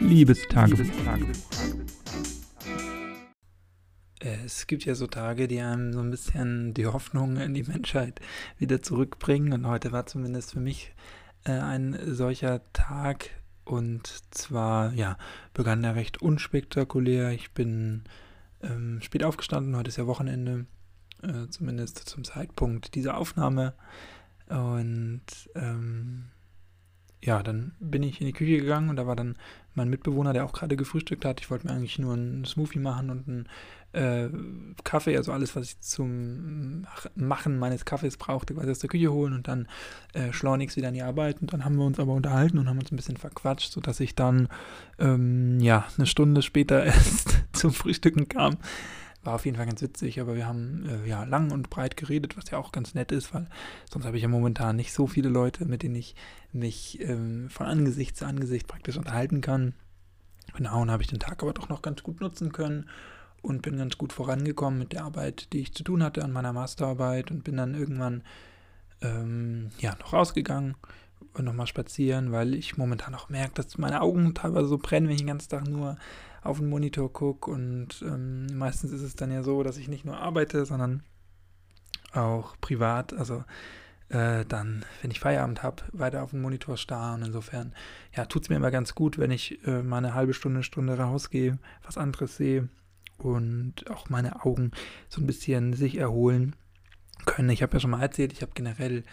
Liebestagebuch. Es gibt ja so Tage, die einem so ein bisschen die Hoffnung in die Menschheit wieder zurückbringen. Und heute war zumindest für mich äh, ein solcher Tag. Und zwar, ja, begann er recht unspektakulär. Ich bin ähm, spät aufgestanden. Heute ist ja Wochenende, äh, zumindest zum Zeitpunkt dieser Aufnahme. Und ähm, ja, dann bin ich in die Küche gegangen und da war dann mein Mitbewohner, der auch gerade gefrühstückt hat. Ich wollte mir eigentlich nur einen Smoothie machen und einen äh, Kaffee, also alles, was ich zum Machen meines Kaffees brauchte, quasi aus der Küche holen und dann äh, schleunigst wieder in die Arbeit. Und dann haben wir uns aber unterhalten und haben uns ein bisschen verquatscht, sodass ich dann ähm, ja eine Stunde später erst zum Frühstücken kam. War auf jeden Fall ganz witzig, aber wir haben äh, ja lang und breit geredet, was ja auch ganz nett ist, weil sonst habe ich ja momentan nicht so viele Leute, mit denen ich mich ähm, von Angesicht zu Angesicht praktisch unterhalten kann. Genau, und habe ich den Tag aber doch noch ganz gut nutzen können und bin ganz gut vorangekommen mit der Arbeit, die ich zu tun hatte an meiner Masterarbeit und bin dann irgendwann ähm, ja noch rausgegangen und nochmal spazieren, weil ich momentan auch merke, dass meine Augen teilweise so brennen, wenn ich den ganzen Tag nur auf den Monitor gucke. Und ähm, meistens ist es dann ja so, dass ich nicht nur arbeite, sondern auch privat, also äh, dann, wenn ich Feierabend habe, weiter auf den Monitor starre. Und insofern, ja, tut es mir immer ganz gut, wenn ich äh, mal eine halbe Stunde, Stunde rausgehe, was anderes sehe und auch meine Augen so ein bisschen sich erholen können. Ich habe ja schon mal erzählt, ich habe generell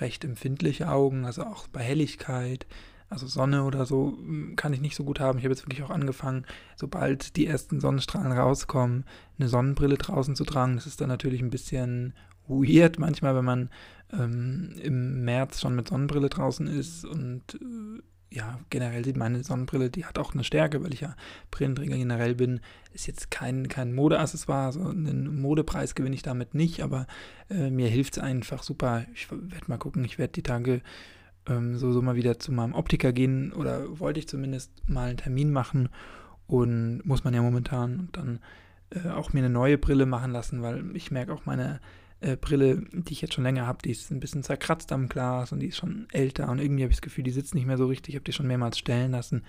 recht empfindliche Augen, also auch bei Helligkeit. Also Sonne oder so hm, kann ich nicht so gut haben. Ich habe jetzt wirklich auch angefangen, sobald die ersten Sonnenstrahlen rauskommen, eine Sonnenbrille draußen zu tragen. Das ist dann natürlich ein bisschen weird manchmal, wenn man ähm, im März schon mit Sonnenbrille draußen ist und äh, ja, generell sieht meine Sonnenbrille, die hat auch eine Stärke, weil ich ja Brillenträger generell bin. Ist jetzt kein, kein Modeaccessoire, also einen Modepreis gewinne ich damit nicht, aber äh, mir hilft es einfach super. Ich werde mal gucken, ich werde die Tage ähm, so, so mal wieder zu meinem Optiker gehen oder wollte ich zumindest mal einen Termin machen und muss man ja momentan und dann äh, auch mir eine neue Brille machen lassen, weil ich merke auch meine äh, Brille, die ich jetzt schon länger habe, die ist ein bisschen zerkratzt am Glas und die ist schon älter und irgendwie habe ich das Gefühl, die sitzt nicht mehr so richtig. Ich habe die schon mehrmals stellen lassen.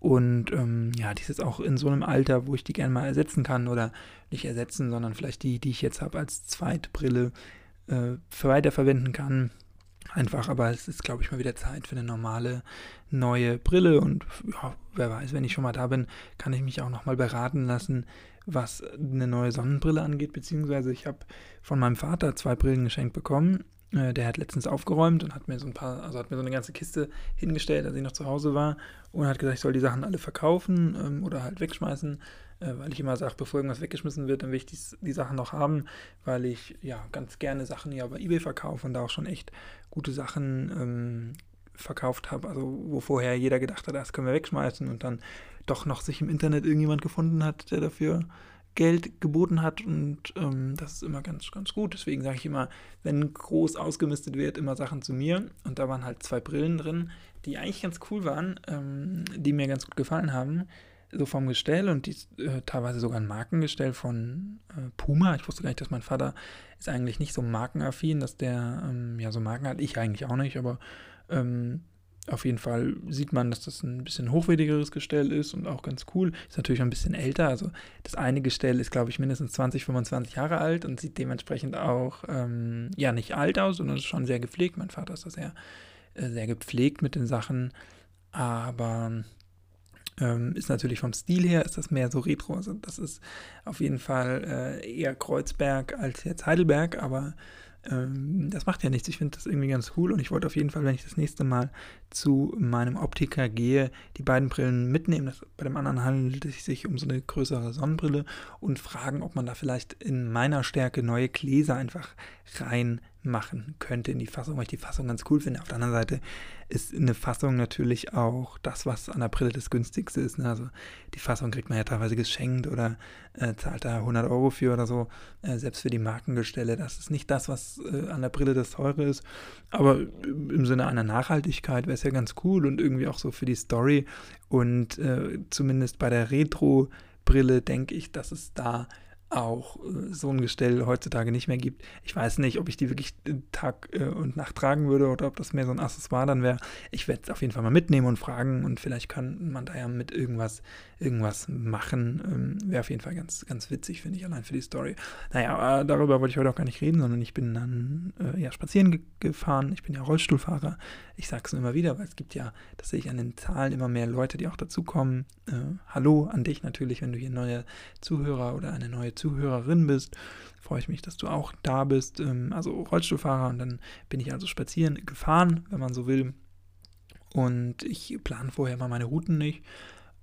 Und ähm, ja, die ist jetzt auch in so einem Alter, wo ich die gerne mal ersetzen kann oder nicht ersetzen, sondern vielleicht die, die ich jetzt habe, als Zweitbrille äh, weiterverwenden kann. Einfach, aber es ist, glaube ich, mal wieder Zeit für eine normale neue Brille und ja, wer weiß, wenn ich schon mal da bin, kann ich mich auch nochmal beraten lassen, was eine neue Sonnenbrille angeht, beziehungsweise ich habe von meinem Vater zwei Brillen geschenkt bekommen. Äh, der hat letztens aufgeräumt und hat mir so ein paar, also hat mir so eine ganze Kiste hingestellt, als ich noch zu Hause war und hat gesagt, ich soll die Sachen alle verkaufen ähm, oder halt wegschmeißen, äh, weil ich immer sage, bevor irgendwas weggeschmissen wird, dann will ich die, die Sachen noch haben, weil ich ja ganz gerne Sachen ja bei eBay verkaufe und da auch schon echt gute Sachen ähm, verkauft habe, also wo vorher jeder gedacht hat, das können wir wegschmeißen und dann doch noch sich im Internet irgendjemand gefunden hat, der dafür Geld geboten hat und ähm, das ist immer ganz, ganz gut. Deswegen sage ich immer, wenn groß ausgemistet wird, immer Sachen zu mir. Und da waren halt zwei Brillen drin, die eigentlich ganz cool waren, ähm, die mir ganz gut gefallen haben. So vom Gestell und die äh, teilweise sogar ein Markengestell von äh, Puma. Ich wusste gar nicht, dass mein Vater ist eigentlich nicht so markenaffin, dass der ähm, ja so Marken hat. Ich eigentlich auch nicht, aber ähm, auf jeden Fall sieht man, dass das ein bisschen hochwertigeres Gestell ist und auch ganz cool. Ist natürlich ein bisschen älter. Also das eine Gestell ist, glaube ich, mindestens 20, 25 Jahre alt und sieht dementsprechend auch ähm, ja nicht alt aus, sondern ist schon sehr gepflegt. Mein Vater ist da sehr, äh, sehr gepflegt mit den Sachen. Aber ähm, ist natürlich vom Stil her ist das mehr so retro. Also das ist auf jeden Fall äh, eher Kreuzberg als jetzt Heidelberg, aber ähm, das macht ja nichts. Ich finde das irgendwie ganz cool und ich wollte auf jeden Fall, wenn ich das nächste Mal zu meinem Optiker gehe, die beiden Brillen mitnehmen. Das, bei dem anderen handelt es sich um so eine größere Sonnenbrille und fragen, ob man da vielleicht in meiner Stärke neue Gläser einfach rein machen könnte in die Fassung, weil ich die Fassung ganz cool finde. Auf der anderen Seite ist eine Fassung natürlich auch das, was an der Brille das günstigste ist. Ne? Also die Fassung kriegt man ja teilweise geschenkt oder äh, zahlt da 100 Euro für oder so. Äh, selbst für die Markengestelle, das ist nicht das, was äh, an der Brille das teure ist. Aber im Sinne einer Nachhaltigkeit wäre es ja ganz cool und irgendwie auch so für die Story. Und äh, zumindest bei der Retro-Brille denke ich, dass es da auch äh, so ein Gestell heutzutage nicht mehr gibt. Ich weiß nicht, ob ich die wirklich Tag äh, und Nacht tragen würde oder ob das mehr so ein Accessoire dann wäre. Ich werde es auf jeden Fall mal mitnehmen und fragen und vielleicht kann man da ja mit irgendwas, irgendwas machen. Ähm, wäre auf jeden Fall ganz, ganz witzig, finde ich, allein für die Story. Naja, äh, darüber wollte ich heute auch gar nicht reden, sondern ich bin dann äh, ja spazieren ge gefahren. Ich bin ja Rollstuhlfahrer. Ich sage es immer wieder, weil es gibt ja, das sehe ich an den Zahlen, immer mehr Leute, die auch dazukommen. Äh, hallo an dich natürlich, wenn du hier neue Zuhörer oder eine neue Zuhörerin bist. Freue ich mich, dass du auch da bist. Ähm, also Rollstuhlfahrer und dann bin ich also spazieren gefahren, wenn man so will. Und ich plane vorher mal meine Routen nicht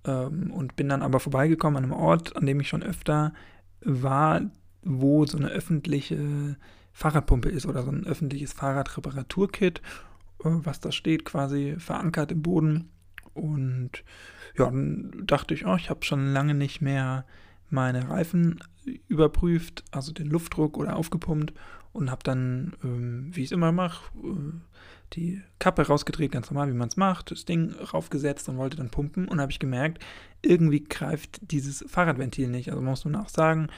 ähm, und bin dann aber vorbeigekommen an einem Ort, an dem ich schon öfter war, wo so eine öffentliche Fahrradpumpe ist oder so ein öffentliches Fahrradreparaturkit, äh, was da steht, quasi verankert im Boden. Und ja, dann dachte ich, oh, ich habe schon lange nicht mehr meine Reifen überprüft, also den Luftdruck oder aufgepumpt und habe dann, ähm, wie ich es immer mache, äh, die Kappe rausgedreht, ganz normal, wie man es macht, das Ding raufgesetzt und wollte dann pumpen und habe ich gemerkt, irgendwie greift dieses Fahrradventil nicht. Also muss man auch sagen,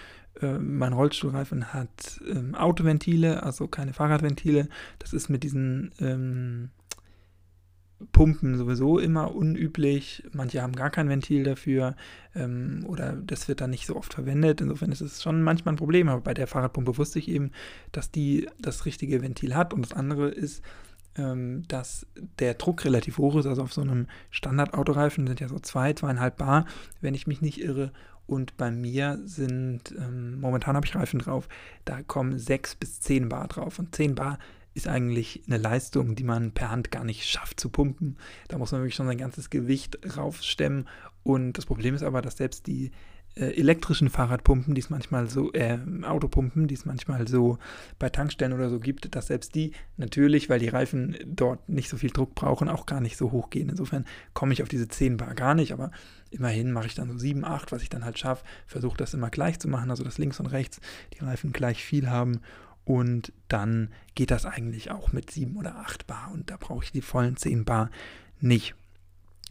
äh, mein Rollstuhlreifen hat ähm, Autoventile, also keine Fahrradventile. Das ist mit diesen ähm, Pumpen sowieso immer unüblich. Manche haben gar kein Ventil dafür ähm, oder das wird dann nicht so oft verwendet. Insofern ist es schon manchmal ein Problem. Aber bei der Fahrradpumpe wusste ich eben, dass die das richtige Ventil hat. Und das andere ist, ähm, dass der Druck relativ hoch ist. Also auf so einem Standardautoreifen sind ja so zwei, zweieinhalb Bar, wenn ich mich nicht irre. Und bei mir sind, ähm, momentan habe ich Reifen drauf, da kommen sechs bis zehn Bar drauf. Und zehn Bar ist eigentlich eine Leistung, die man per Hand gar nicht schafft zu pumpen. Da muss man wirklich schon sein ganzes Gewicht raufstemmen. Und das Problem ist aber, dass selbst die äh, elektrischen Fahrradpumpen, die es manchmal so, äh, Autopumpen, die es manchmal so bei Tankstellen oder so gibt, dass selbst die natürlich, weil die Reifen dort nicht so viel Druck brauchen, auch gar nicht so hoch gehen. Insofern komme ich auf diese 10 Bar gar nicht, aber immerhin mache ich dann so 7, 8, was ich dann halt schaffe, versuche das immer gleich zu machen, also dass links und rechts die Reifen gleich viel haben und dann geht das eigentlich auch mit 7 oder 8 Bar und da brauche ich die vollen 10 Bar nicht.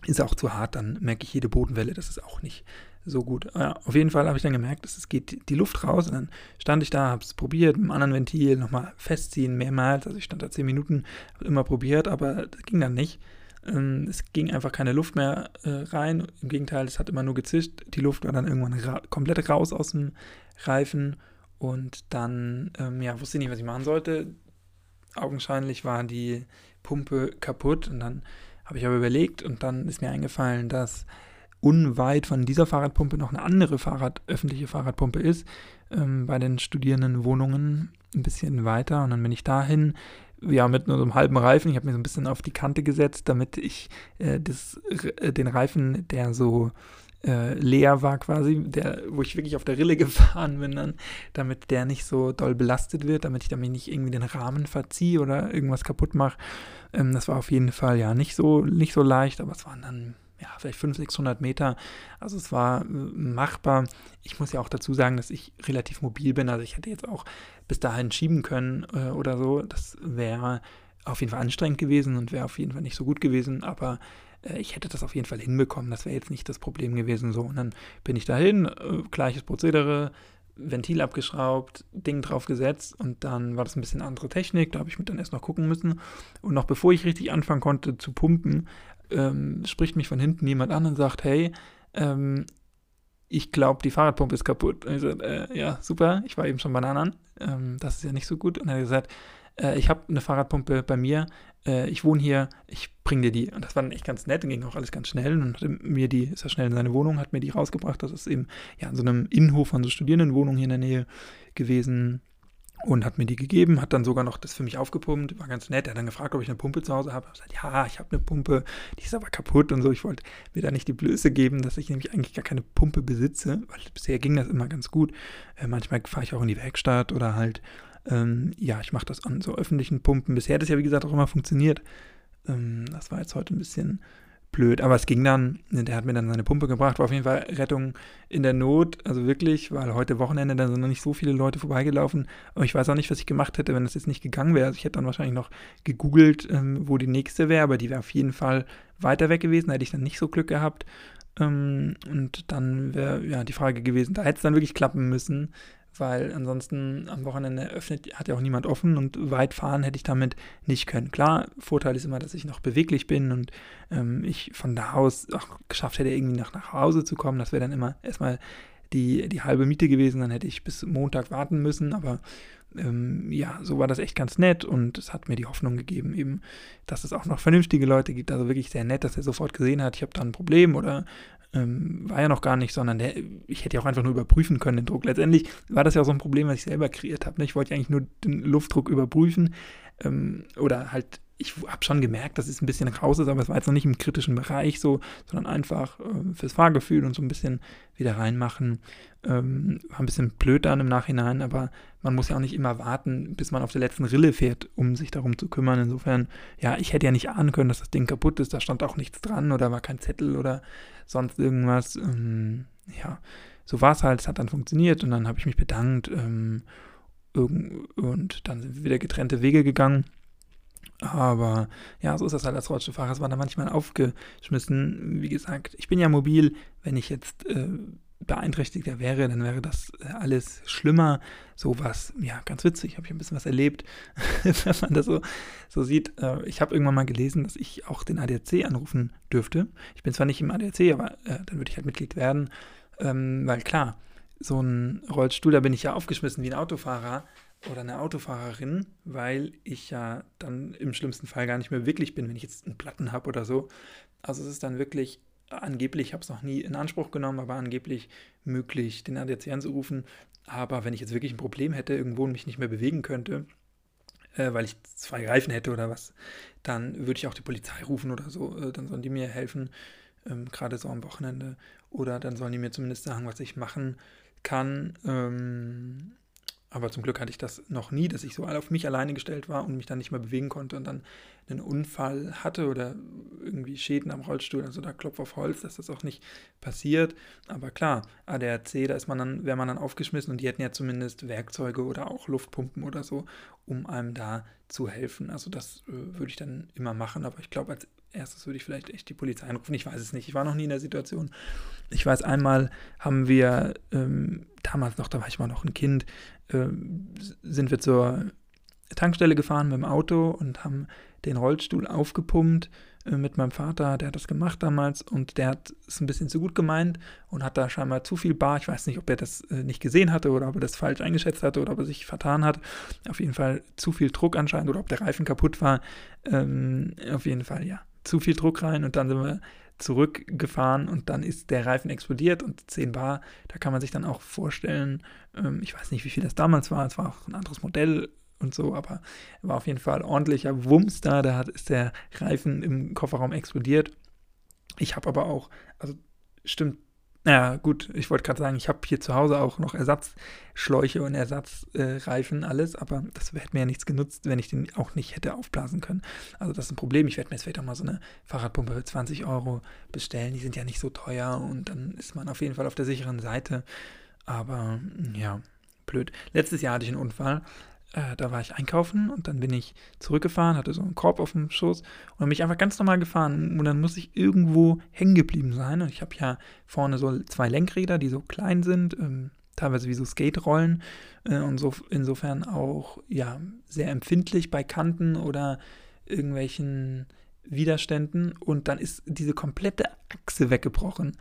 Ist auch zu hart, dann merke ich jede Bodenwelle, das ist auch nicht so gut. Ja, auf jeden Fall habe ich dann gemerkt, dass es geht die Luft raus und dann stand ich da, habe es probiert, mit einem anderen Ventil nochmal festziehen, mehrmals. Also ich stand da 10 Minuten, habe immer probiert, aber das ging dann nicht. Ähm, es ging einfach keine Luft mehr äh, rein. Im Gegenteil, es hat immer nur gezischt. Die Luft war dann irgendwann ra komplett raus aus dem Reifen und dann, ähm, ja, wusste ich nicht, was ich machen sollte. Augenscheinlich war die Pumpe kaputt und dann habe ich aber überlegt und dann ist mir eingefallen, dass unweit von dieser Fahrradpumpe noch eine andere Fahrrad, öffentliche Fahrradpumpe ist, ähm, bei den Studierendenwohnungen ein bisschen weiter und dann bin ich dahin, ja, mit nur so einem halben Reifen. Ich habe mir so ein bisschen auf die Kante gesetzt, damit ich äh, das, äh, den Reifen, der so äh, leer war quasi, der, wo ich wirklich auf der Rille gefahren bin dann, damit der nicht so doll belastet wird, damit ich damit nicht irgendwie den Rahmen verziehe oder irgendwas kaputt mache. Ähm, das war auf jeden Fall ja nicht so, nicht so leicht, aber es waren dann ja, vielleicht 500, 600 Meter. Also es war äh, machbar. Ich muss ja auch dazu sagen, dass ich relativ mobil bin. Also ich hätte jetzt auch bis dahin schieben können äh, oder so. Das wäre auf jeden Fall anstrengend gewesen und wäre auf jeden Fall nicht so gut gewesen. Aber äh, ich hätte das auf jeden Fall hinbekommen. Das wäre jetzt nicht das Problem gewesen. So, und dann bin ich dahin, äh, gleiches Prozedere, Ventil abgeschraubt, Ding drauf gesetzt und dann war das ein bisschen andere Technik. Da habe ich mit dann erst noch gucken müssen. Und noch bevor ich richtig anfangen konnte zu pumpen, ähm, spricht mich von hinten jemand an und sagt, hey, ähm, ich glaube, die Fahrradpumpe ist kaputt. Und ich so, äh, ja, super, ich war eben schon Bananen. Ähm, das ist ja nicht so gut. Und er hat gesagt, äh, ich habe eine Fahrradpumpe bei mir, äh, ich wohne hier, ich bringe dir die. Und das war dann echt ganz nett und ging auch alles ganz schnell. Und hat mir die, ist er schnell in seine Wohnung, hat mir die rausgebracht. Das ist eben ja in so einem Innenhof von so Studierendenwohnungen hier in der Nähe gewesen und hat mir die gegeben, hat dann sogar noch das für mich aufgepumpt, war ganz nett. Er hat dann gefragt, ob ich eine Pumpe zu Hause habe. Ich habe gesagt, ja, ich habe eine Pumpe, die ist aber kaputt und so. Ich wollte mir da nicht die Blöße geben, dass ich nämlich eigentlich gar keine Pumpe besitze, weil bisher ging das immer ganz gut. Äh, manchmal fahre ich auch in die Werkstatt oder halt, ähm, ja, ich mache das an so öffentlichen Pumpen. Bisher hat das ja, wie gesagt, auch immer funktioniert. Ähm, das war jetzt heute ein bisschen blöd. Aber es ging dann, der hat mir dann seine Pumpe gebracht, war auf jeden Fall Rettung in der Not, also wirklich, weil heute Wochenende, da sind noch nicht so viele Leute vorbeigelaufen. Aber ich weiß auch nicht, was ich gemacht hätte, wenn das jetzt nicht gegangen wäre. Also ich hätte dann wahrscheinlich noch gegoogelt, ähm, wo die nächste wäre, aber die wäre auf jeden Fall weiter weg gewesen, da hätte ich dann nicht so Glück gehabt. Ähm, und dann wäre ja die Frage gewesen, da hätte es dann wirklich klappen müssen, weil ansonsten am Wochenende öffnet, hat ja auch niemand offen und weit fahren hätte ich damit nicht können. Klar, Vorteil ist immer, dass ich noch beweglich bin und ähm, ich von da aus auch geschafft hätte, irgendwie nach, nach Hause zu kommen. Das wäre dann immer erstmal die, die halbe Miete gewesen, dann hätte ich bis Montag warten müssen, aber ähm, ja, so war das echt ganz nett und es hat mir die Hoffnung gegeben, eben, dass es auch noch vernünftige Leute gibt. Also wirklich sehr nett, dass er sofort gesehen hat, ich habe da ein Problem oder ähm, war ja noch gar nicht, sondern der, ich hätte ja auch einfach nur überprüfen können, den Druck. Letztendlich war das ja auch so ein Problem, was ich selber kreiert habe. Ne? Ich wollte eigentlich nur den Luftdruck überprüfen ähm, oder halt ich habe schon gemerkt, dass es ein bisschen raus ist, aber es war jetzt noch nicht im kritischen Bereich so, sondern einfach äh, fürs Fahrgefühl und so ein bisschen wieder reinmachen. Ähm, war ein bisschen blöd dann im Nachhinein, aber man muss ja auch nicht immer warten, bis man auf der letzten Rille fährt, um sich darum zu kümmern. Insofern, ja, ich hätte ja nicht ahnen können, dass das Ding kaputt ist. Da stand auch nichts dran oder war kein Zettel oder sonst irgendwas. Ähm, ja, so war es halt. Es hat dann funktioniert und dann habe ich mich bedankt ähm, und dann sind wir wieder getrennte Wege gegangen. Aber ja, so ist das halt als Rollstuhlfahrer. Es war da manchmal aufgeschmissen. Wie gesagt, ich bin ja mobil. Wenn ich jetzt äh, beeinträchtigter wäre, dann wäre das äh, alles schlimmer. So was, ja, ganz witzig. Habe ich ein bisschen was erlebt, wenn man das so, so sieht. Äh, ich habe irgendwann mal gelesen, dass ich auch den ADAC anrufen dürfte. Ich bin zwar nicht im ADAC, aber äh, dann würde ich halt Mitglied werden. Ähm, weil klar, so ein Rollstuhl, da bin ich ja aufgeschmissen wie ein Autofahrer oder eine Autofahrerin, weil ich ja dann im schlimmsten Fall gar nicht mehr wirklich bin, wenn ich jetzt einen Platten habe oder so. Also es ist dann wirklich angeblich, ich habe es noch nie in Anspruch genommen, aber angeblich möglich, den ADAC anzurufen. Aber wenn ich jetzt wirklich ein Problem hätte, irgendwo mich nicht mehr bewegen könnte, äh, weil ich zwei Reifen hätte oder was, dann würde ich auch die Polizei rufen oder so. Äh, dann sollen die mir helfen, ähm, gerade so am Wochenende. Oder dann sollen die mir zumindest sagen, was ich machen kann. Ähm, aber zum Glück hatte ich das noch nie, dass ich so auf mich alleine gestellt war und mich dann nicht mehr bewegen konnte und dann einen Unfall hatte oder irgendwie Schäden am Rollstuhl. Also da klopf auf Holz, dass das auch nicht passiert. Aber klar, ADAC, da ist man dann, wäre man dann aufgeschmissen und die hätten ja zumindest Werkzeuge oder auch Luftpumpen oder so, um einem da zu helfen. Also das äh, würde ich dann immer machen. Aber ich glaube, als erstes würde ich vielleicht echt die Polizei anrufen. Ich weiß es nicht. Ich war noch nie in der Situation. Ich weiß, einmal haben wir, ähm, damals noch, da war ich mal noch ein Kind, äh, sind wir zur Tankstelle gefahren mit dem Auto und haben den Rollstuhl aufgepumpt äh, mit meinem Vater, der hat das gemacht damals und der hat es ein bisschen zu gut gemeint und hat da scheinbar zu viel Bar. Ich weiß nicht, ob er das äh, nicht gesehen hatte oder ob er das falsch eingeschätzt hatte oder ob er sich vertan hat. Auf jeden Fall zu viel Druck anscheinend oder ob der Reifen kaputt war. Ähm, auf jeden Fall, ja zu viel Druck rein und dann sind wir zurückgefahren und dann ist der Reifen explodiert und 10 Bar, da kann man sich dann auch vorstellen, ähm, ich weiß nicht, wie viel das damals war, es war auch ein anderes Modell und so, aber war auf jeden Fall ordentlicher Wumms da, da hat, ist der Reifen im Kofferraum explodiert. Ich habe aber auch, also stimmt ja, gut, ich wollte gerade sagen, ich habe hier zu Hause auch noch Ersatzschläuche und Ersatzreifen, äh, alles, aber das hätte mir ja nichts genutzt, wenn ich den auch nicht hätte aufblasen können. Also das ist ein Problem. Ich werde mir jetzt vielleicht auch mal so eine Fahrradpumpe für 20 Euro bestellen. Die sind ja nicht so teuer und dann ist man auf jeden Fall auf der sicheren Seite. Aber ja, blöd. Letztes Jahr hatte ich einen Unfall äh, da war ich einkaufen und dann bin ich zurückgefahren, hatte so einen Korb auf dem Schoß und bin ich einfach ganz normal gefahren und dann muss ich irgendwo hängen geblieben sein. Und ich habe ja vorne so zwei Lenkräder, die so klein sind, ähm, teilweise wie so Skate-Rollen äh, und so insofern auch ja sehr empfindlich bei Kanten oder irgendwelchen Widerständen und dann ist diese komplette Achse weggebrochen,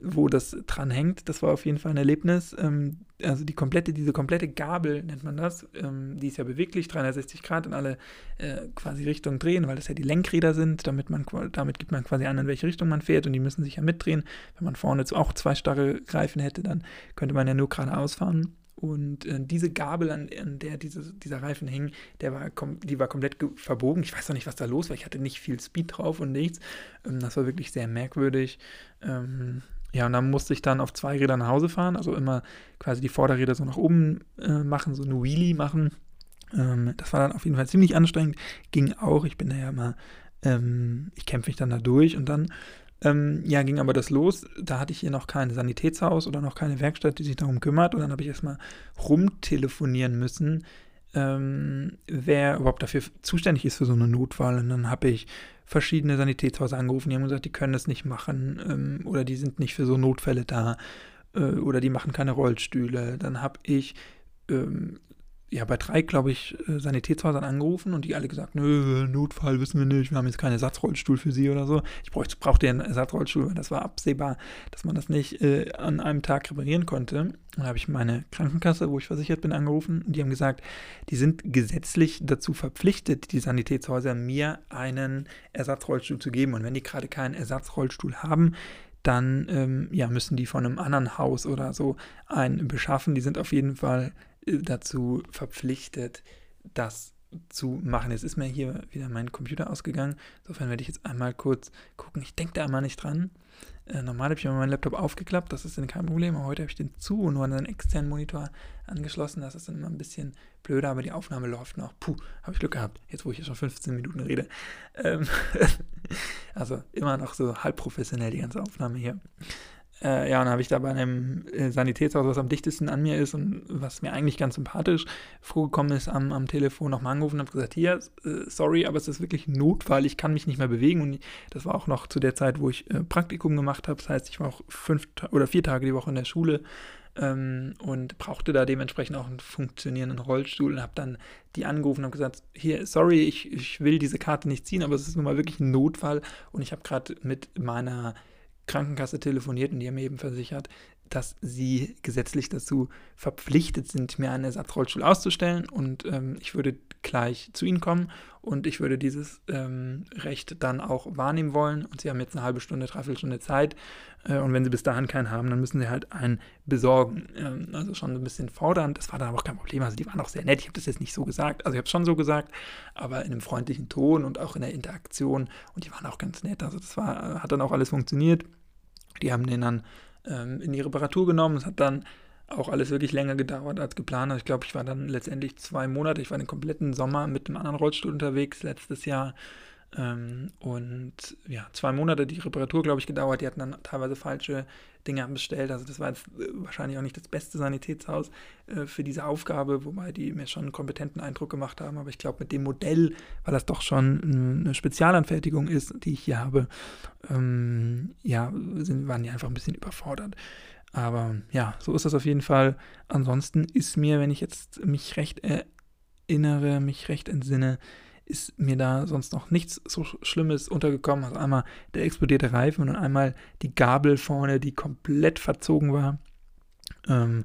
wo das dran hängt. Das war auf jeden Fall ein Erlebnis. Ähm, also die komplette, diese komplette Gabel nennt man das, ähm, die ist ja beweglich, 360 Grad in alle äh, quasi Richtungen drehen, weil das ja die Lenkräder sind, damit man damit gibt man quasi an, in welche Richtung man fährt und die müssen sich ja mitdrehen. Wenn man vorne auch zwei starre Reifen hätte, dann könnte man ja nur geradeaus fahren. Und äh, diese Gabel, an, an der diese, dieser Reifen hing, der war die war komplett verbogen. Ich weiß noch nicht, was da los war. Ich hatte nicht viel Speed drauf und nichts. Ähm, das war wirklich sehr merkwürdig. Ähm, ja, und dann musste ich dann auf zwei Rädern nach Hause fahren, also immer quasi die Vorderräder so nach oben äh, machen, so eine Wheelie machen. Ähm, das war dann auf jeden Fall ziemlich anstrengend. Ging auch. Ich bin da ja immer, ähm, ich kämpfe mich dann da durch und dann ähm, ja, ging aber das los. Da hatte ich hier noch kein Sanitätshaus oder noch keine Werkstatt, die sich darum kümmert. Und dann habe ich erstmal rumtelefonieren müssen, ähm, wer überhaupt dafür zuständig ist für so eine Notfall. Und dann habe ich verschiedene Sanitätshäuser angerufen, die haben gesagt, die können das nicht machen ähm, oder die sind nicht für so Notfälle da äh, oder die machen keine Rollstühle. Dann habe ich ähm, ja, bei drei, glaube ich, äh, Sanitätshäusern angerufen und die alle gesagt, nö, Notfall wissen wir nicht, wir haben jetzt keinen Ersatzrollstuhl für Sie oder so. Ich brauchte, brauchte einen Ersatzrollstuhl, weil das war absehbar, dass man das nicht äh, an einem Tag reparieren konnte. Und da habe ich meine Krankenkasse, wo ich versichert bin, angerufen und die haben gesagt, die sind gesetzlich dazu verpflichtet, die Sanitätshäuser mir einen Ersatzrollstuhl zu geben. Und wenn die gerade keinen Ersatzrollstuhl haben, dann ähm, ja, müssen die von einem anderen Haus oder so einen beschaffen. Die sind auf jeden Fall dazu verpflichtet, das zu machen. Jetzt ist mir hier wieder mein Computer ausgegangen. Insofern werde ich jetzt einmal kurz gucken. Ich denke da einmal nicht dran. Äh, normal habe ich immer meinen Laptop aufgeklappt, das ist dann kein Problem. Aber heute habe ich den zu und nur an einen externen Monitor angeschlossen. Das ist dann immer ein bisschen blöder, aber die Aufnahme läuft noch. Puh, habe ich Glück gehabt. Jetzt, wo ich ja schon 15 Minuten rede. Ähm also immer noch so halb professionell die ganze Aufnahme hier. Äh, ja, und dann habe ich da bei einem äh, Sanitätshaus, was am dichtesten an mir ist und was mir eigentlich ganz sympathisch vorgekommen ist, am, am Telefon nochmal angerufen und habe gesagt, hier, äh, sorry, aber es ist wirklich Notfall, ich kann mich nicht mehr bewegen. Und das war auch noch zu der Zeit, wo ich äh, Praktikum gemacht habe. Das heißt, ich war auch fünf oder vier Tage die Woche in der Schule ähm, und brauchte da dementsprechend auch einen funktionierenden Rollstuhl und habe dann die angerufen und habe gesagt, hier, sorry, ich, ich will diese Karte nicht ziehen, aber es ist nun mal wirklich ein Notfall und ich habe gerade mit meiner Krankenkasse telefoniert und die haben mir eben versichert, dass sie gesetzlich dazu verpflichtet sind, mir einen Ersatzrollstuhl auszustellen. Und ähm, ich würde gleich zu ihnen kommen und ich würde dieses ähm, Recht dann auch wahrnehmen wollen. Und sie haben jetzt eine halbe Stunde, dreiviertel Stunde Zeit. Äh, und wenn sie bis dahin keinen haben, dann müssen sie halt einen besorgen. Ähm, also schon ein bisschen fordernd, das war dann auch kein Problem, also die waren auch sehr nett, ich habe das jetzt nicht so gesagt, also ich habe es schon so gesagt, aber in einem freundlichen Ton und auch in der Interaktion. Und die waren auch ganz nett, also das war, hat dann auch alles funktioniert. Die haben den dann ähm, in die Reparatur genommen. Es hat dann auch alles wirklich länger gedauert als geplant. Also ich glaube, ich war dann letztendlich zwei Monate, ich war den kompletten Sommer mit einem anderen Rollstuhl unterwegs letztes Jahr. Ähm, und ja, zwei Monate die Reparatur, glaube ich, gedauert. Die hatten dann teilweise falsche Dinge bestellt. Also das war jetzt äh, wahrscheinlich auch nicht das beste Sanitätshaus äh, für diese Aufgabe, wobei die mir schon einen kompetenten Eindruck gemacht haben. Aber ich glaube, mit dem Modell, weil das doch schon eine Spezialanfertigung ist, die ich hier habe, ähm, ja, sind, waren die einfach ein bisschen überfordert. Aber ja, so ist das auf jeden Fall. Ansonsten ist mir, wenn ich jetzt mich recht erinnere, mich recht entsinne, ist mir da sonst noch nichts so Schlimmes untergekommen. Also einmal der explodierte Reifen und einmal die Gabel vorne, die komplett verzogen war. Ähm,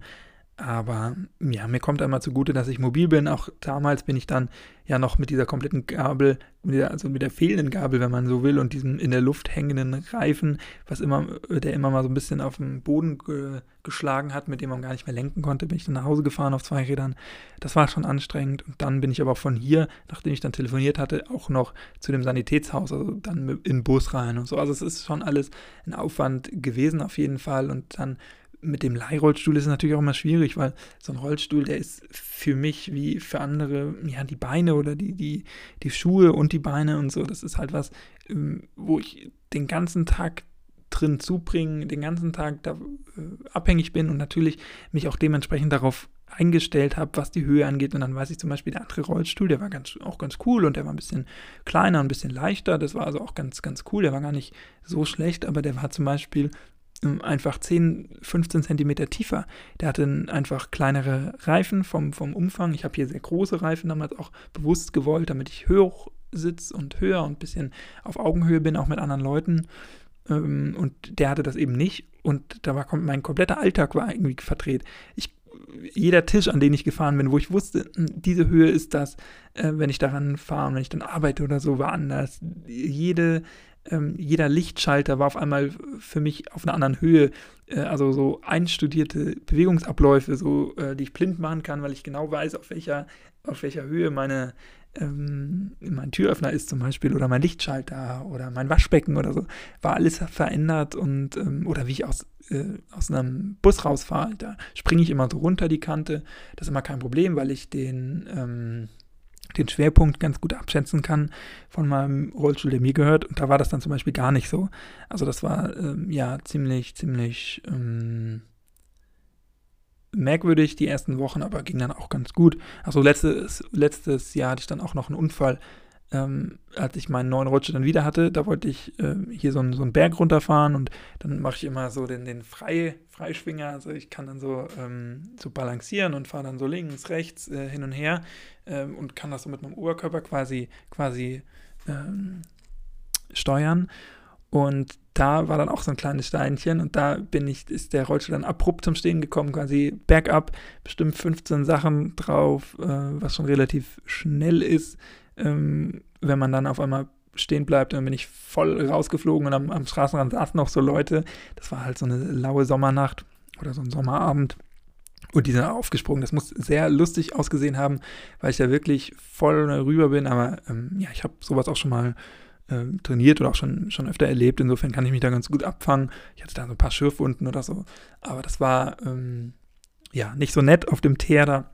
aber ja, mir kommt einmal zugute, dass ich mobil bin. Auch damals bin ich dann ja noch mit dieser kompletten Gabel, also mit der fehlenden Gabel, wenn man so will, und diesem in der Luft hängenden Reifen, was immer, der immer mal so ein bisschen auf den Boden ge geschlagen hat, mit dem man gar nicht mehr lenken konnte, bin ich dann nach Hause gefahren auf zwei Rädern. Das war schon anstrengend. Und dann bin ich aber von hier, nachdem ich dann telefoniert hatte, auch noch zu dem Sanitätshaus, also dann in den Bus rein und so. Also es ist schon alles ein Aufwand gewesen auf jeden Fall. Und dann mit dem Leihrollstuhl ist es natürlich auch immer schwierig, weil so ein Rollstuhl, der ist für mich wie für andere, ja, die Beine oder die, die, die Schuhe und die Beine und so. Das ist halt was, ähm, wo ich den ganzen Tag drin zubringen, den ganzen Tag da äh, abhängig bin und natürlich mich auch dementsprechend darauf eingestellt habe, was die Höhe angeht. Und dann weiß ich zum Beispiel, der andere Rollstuhl, der war ganz, auch ganz cool und der war ein bisschen kleiner, ein bisschen leichter. Das war also auch ganz, ganz cool. Der war gar nicht so schlecht, aber der war zum Beispiel einfach 10, 15 Zentimeter tiefer. Der hatte einfach kleinere Reifen vom, vom Umfang. Ich habe hier sehr große Reifen damals auch bewusst gewollt, damit ich höher sitze und höher und ein bisschen auf Augenhöhe bin, auch mit anderen Leuten. Ähm, und der hatte das eben nicht. Und da war mein kompletter Alltag war irgendwie verdreht. Ich jeder Tisch, an den ich gefahren bin, wo ich wusste, hm, diese Höhe ist das, äh, wenn ich daran fahre und wenn ich dann arbeite oder so, war anders. Jede, ähm, jeder Lichtschalter war auf einmal für mich auf einer anderen Höhe. Äh, also so einstudierte Bewegungsabläufe, so, äh, die ich blind machen kann, weil ich genau weiß, auf welcher, auf welcher Höhe meine, ähm, mein Türöffner ist zum Beispiel oder mein Lichtschalter oder mein Waschbecken oder so, war alles verändert und ähm, oder wie ich aus, äh, aus einem Bus rausfahre, da springe ich immer so runter die Kante. Das ist immer kein Problem, weil ich den ähm, den Schwerpunkt ganz gut abschätzen kann von meinem Rollstuhl, der mir gehört. Und da war das dann zum Beispiel gar nicht so. Also das war ähm, ja ziemlich, ziemlich ähm, merkwürdig die ersten Wochen, aber ging dann auch ganz gut. Also letztes, letztes Jahr hatte ich dann auch noch einen Unfall ähm, als ich meinen neuen Rollstuhl dann wieder hatte, da wollte ich äh, hier so, ein, so einen Berg runterfahren und dann mache ich immer so den, den Frei, Freischwinger. Also ich kann dann so, ähm, so balancieren und fahre dann so links, rechts äh, hin und her ähm, und kann das so mit meinem Oberkörper quasi, quasi ähm, steuern. Und da war dann auch so ein kleines Steinchen und da bin ich, ist der Rollstuhl dann abrupt zum Stehen gekommen, quasi bergab, bestimmt 15 Sachen drauf, äh, was schon relativ schnell ist ähm, wenn man dann auf einmal stehen bleibt, dann bin ich voll rausgeflogen und am, am Straßenrand saßen noch so Leute. Das war halt so eine laue Sommernacht oder so ein Sommerabend. Und die sind aufgesprungen. Das muss sehr lustig ausgesehen haben, weil ich da wirklich voll rüber bin. Aber ähm, ja, ich habe sowas auch schon mal äh, trainiert oder auch schon, schon öfter erlebt. Insofern kann ich mich da ganz gut abfangen. Ich hatte da so ein paar Schürfwunden oder so. Aber das war ähm, ja nicht so nett auf dem Teer da.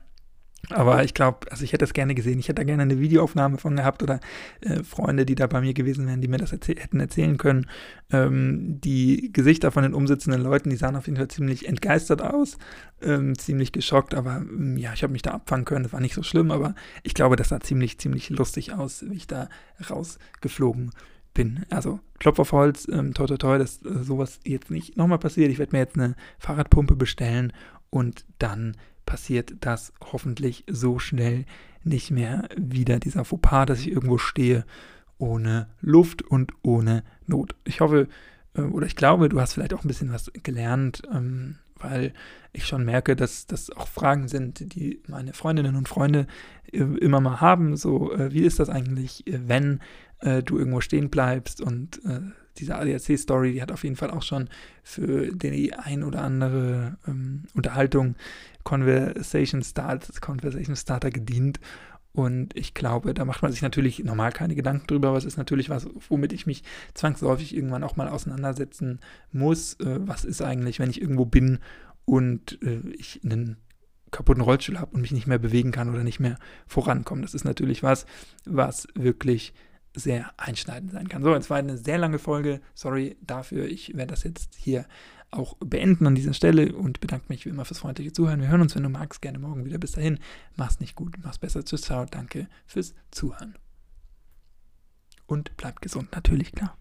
Aber ich glaube, also ich hätte es gerne gesehen. Ich hätte da gerne eine Videoaufnahme von gehabt oder äh, Freunde, die da bei mir gewesen wären, die mir das erzäh hätten erzählen können. Ähm, die Gesichter von den umsitzenden Leuten, die sahen auf jeden Fall ziemlich entgeistert aus, ähm, ziemlich geschockt. Aber ähm, ja, ich habe mich da abfangen können. Das war nicht so schlimm, aber ich glaube, das sah ziemlich, ziemlich lustig aus, wie ich da rausgeflogen bin. Also Klopf auf Holz, ähm, toi toi toi, dass äh, sowas jetzt nicht nochmal passiert. Ich werde mir jetzt eine Fahrradpumpe bestellen und dann passiert das hoffentlich so schnell nicht mehr wieder, dieser Fauxpas, dass ich irgendwo stehe ohne Luft und ohne Not. Ich hoffe äh, oder ich glaube, du hast vielleicht auch ein bisschen was gelernt, ähm, weil ich schon merke, dass das auch Fragen sind, die meine Freundinnen und Freunde äh, immer mal haben. So, äh, wie ist das eigentlich, wenn du irgendwo stehen bleibst und diese ADAC-Story, die hat auf jeden Fall auch schon für die ein oder andere ähm, Unterhaltung Conversation, Start, Conversation Starter gedient. Und ich glaube, da macht man sich natürlich normal keine Gedanken drüber, aber es ist natürlich was, womit ich mich zwangsläufig irgendwann auch mal auseinandersetzen muss. Äh, was ist eigentlich, wenn ich irgendwo bin und äh, ich einen kaputten Rollstuhl habe und mich nicht mehr bewegen kann oder nicht mehr vorankomme? Das ist natürlich was, was wirklich sehr einschneidend sein kann. So, es war eine sehr lange Folge. Sorry dafür. Ich werde das jetzt hier auch beenden an dieser Stelle und bedanke mich wie immer fürs freundliche Zuhören. Wir hören uns, wenn du magst, gerne morgen wieder. Bis dahin, mach's nicht gut, mach's besser. Tschüss, ciao. Danke fürs Zuhören. Und bleibt gesund, natürlich klar.